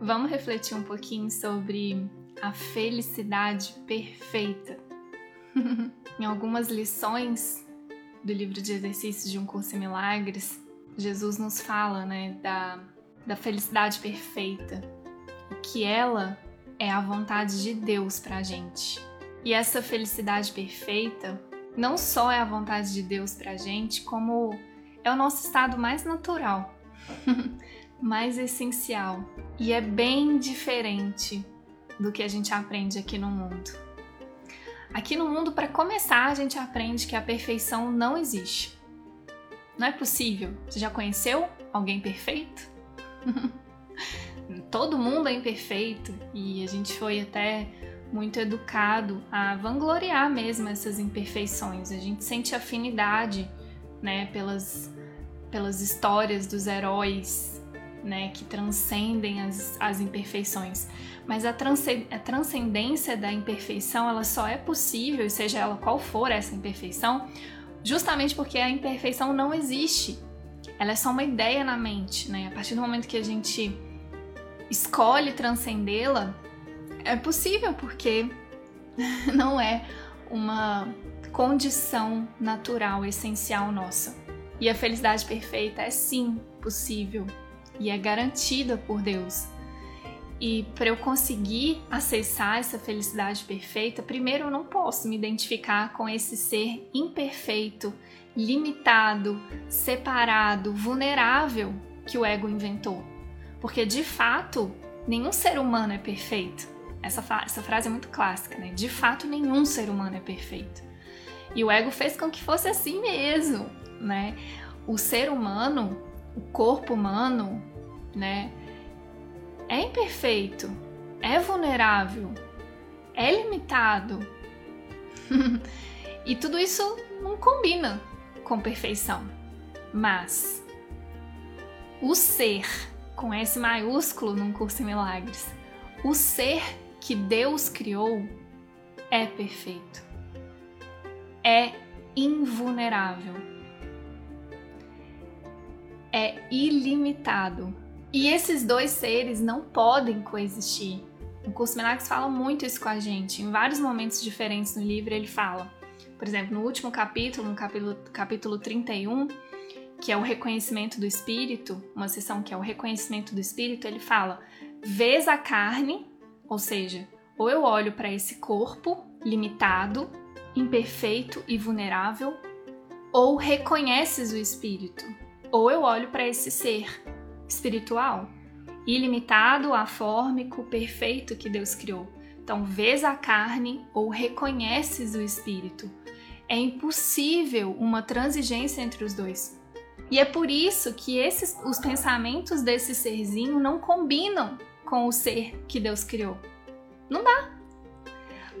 Vamos refletir um pouquinho sobre a felicidade perfeita. em algumas lições do livro de exercícios de um curso em milagres, Jesus nos fala, né, da, da felicidade perfeita, que ela é a vontade de Deus pra gente. E essa felicidade perfeita não só é a vontade de Deus pra gente, como é o nosso estado mais natural, mais essencial. E é bem diferente do que a gente aprende aqui no mundo. Aqui no mundo, para começar, a gente aprende que a perfeição não existe. Não é possível. Você já conheceu alguém perfeito? Todo mundo é imperfeito e a gente foi até muito educado a vangloriar mesmo essas imperfeições. A gente sente afinidade, né, pelas, pelas histórias dos heróis, né, que transcendem as, as imperfeições. Mas a, a transcendência da imperfeição, ela só é possível, seja ela qual for essa imperfeição, justamente porque a imperfeição não existe. Ela é só uma ideia na mente, né? A partir do momento que a gente escolhe transcendê-la, é possível porque não é uma condição natural, essencial nossa. E a felicidade perfeita é sim possível e é garantida por Deus. E para eu conseguir acessar essa felicidade perfeita, primeiro eu não posso me identificar com esse ser imperfeito, limitado, separado, vulnerável que o ego inventou. Porque de fato, nenhum ser humano é perfeito. Essa, essa frase é muito clássica, né? De fato, nenhum ser humano é perfeito. E o ego fez com que fosse assim mesmo, né? O ser humano, o corpo humano, né? É imperfeito, é vulnerável, é limitado. e tudo isso não combina com perfeição. Mas o ser, com S maiúsculo num curso em milagres, o ser que Deus criou é perfeito, é invulnerável, é ilimitado. E esses dois seres não podem coexistir. O curso Milagres fala muito isso com a gente. Em vários momentos diferentes no livro ele fala. Por exemplo, no último capítulo, no capítulo, capítulo 31, que é o reconhecimento do espírito, uma sessão que é o reconhecimento do espírito, ele fala: vês a carne ou seja, ou eu olho para esse corpo limitado, imperfeito e vulnerável, ou reconheces o espírito, ou eu olho para esse ser espiritual, ilimitado, afórmico, perfeito que Deus criou. Então, vês a carne ou reconheces o espírito. É impossível uma transigência entre os dois. E é por isso que esses, os pensamentos desse serzinho não combinam com o ser que Deus criou. Não dá.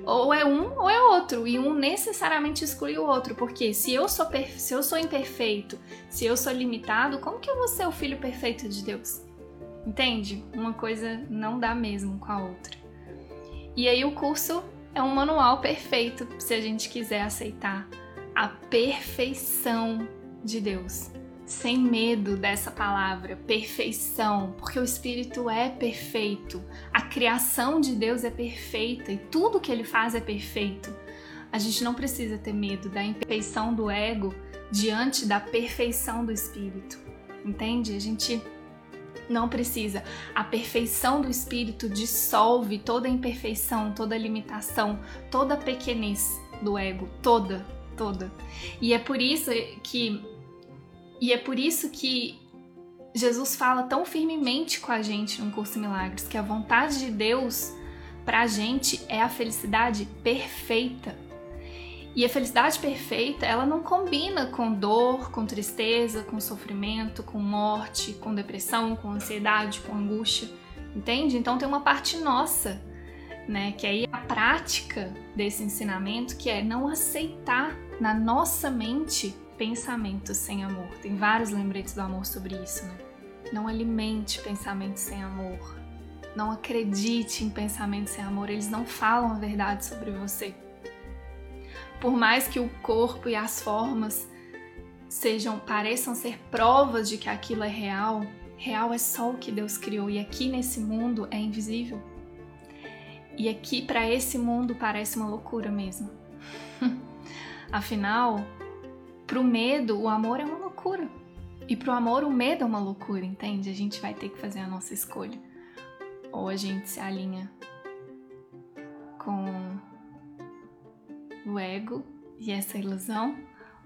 Ou é um ou é outro, e um necessariamente exclui o outro, porque se eu sou se eu sou imperfeito, se eu sou limitado, como que eu vou ser o filho perfeito de Deus? Entende? Uma coisa não dá mesmo com a outra. E aí o curso é um manual perfeito se a gente quiser aceitar a perfeição de Deus sem medo dessa palavra, perfeição, porque o Espírito é perfeito, a criação de Deus é perfeita e tudo que ele faz é perfeito. A gente não precisa ter medo da imperfeição do ego diante da perfeição do Espírito, entende? A gente não precisa. A perfeição do Espírito dissolve toda imperfeição, toda limitação, toda pequenez do ego, toda, toda. E é por isso que e é por isso que Jesus fala tão firmemente com a gente no Curso Milagres que a vontade de Deus para a gente é a felicidade perfeita. E a felicidade perfeita, ela não combina com dor, com tristeza, com sofrimento, com morte, com depressão, com ansiedade, com angústia. Entende? Então tem uma parte nossa, né, que é a prática desse ensinamento, que é não aceitar na nossa mente pensamentos sem amor. Tem vários lembretes do amor sobre isso, né? Não alimente pensamentos sem amor. Não acredite em pensamentos sem amor, eles não falam a verdade sobre você. Por mais que o corpo e as formas sejam pareçam ser provas de que aquilo é real, Real é só o que Deus criou e aqui nesse mundo é invisível. E aqui para esse mundo parece uma loucura mesmo. Afinal, pro medo, o amor é uma loucura. E pro amor, o medo é uma loucura, entende? A gente vai ter que fazer a nossa escolha. Ou a gente se alinha com o ego e essa ilusão,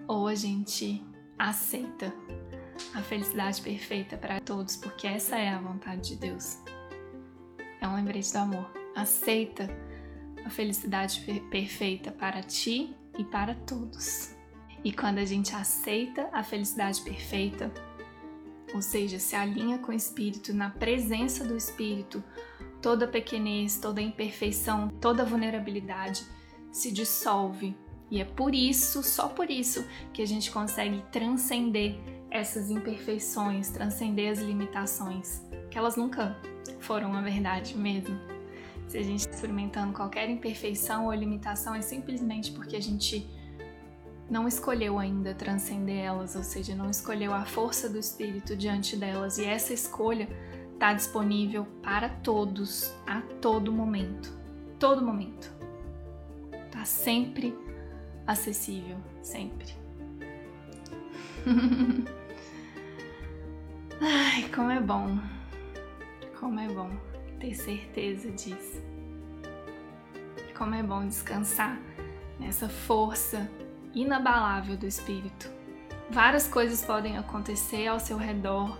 ou a gente aceita a felicidade perfeita para todos, porque essa é a vontade de Deus. É um lembrete do amor. Aceita a felicidade perfeita para ti e para todos. E quando a gente aceita a felicidade perfeita, ou seja, se alinha com o Espírito, na presença do Espírito, toda pequenez, toda imperfeição, toda vulnerabilidade se dissolve. E é por isso, só por isso, que a gente consegue transcender essas imperfeições, transcender as limitações, que elas nunca foram a verdade mesmo. Se a gente está experimentando qualquer imperfeição ou limitação, é simplesmente porque a gente não escolheu ainda transcender elas, ou seja, não escolheu a força do espírito diante delas, e essa escolha está disponível para todos a todo momento. Todo momento. Está sempre acessível, sempre. Ai, como é bom. Como é bom ter certeza disso. Como é bom descansar nessa força inabalável do espírito. Várias coisas podem acontecer ao seu redor,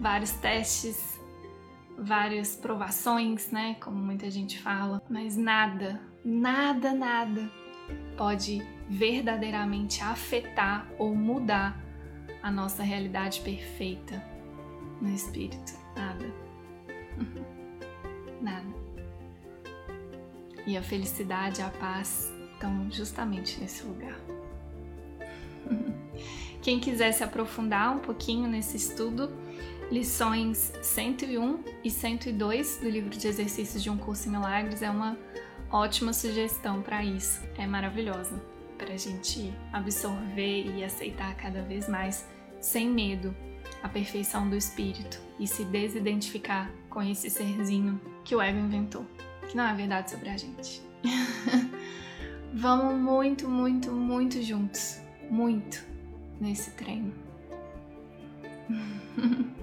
vários testes, várias provações, né, como muita gente fala, mas nada, nada, nada pode verdadeiramente afetar ou mudar a nossa realidade perfeita no espírito. Nada. Nada. E a felicidade a paz estão justamente nesse lugar. Quem quiser se aprofundar um pouquinho nesse estudo, lições 101 e 102 do livro de exercícios de um curso em milagres é uma ótima sugestão para isso. É maravilhosa para a gente absorver e aceitar cada vez mais, sem medo, a perfeição do espírito e se desidentificar com esse serzinho que o ego inventou, que não é verdade sobre a gente. Vamos muito, muito, muito juntos, muito nesse treino.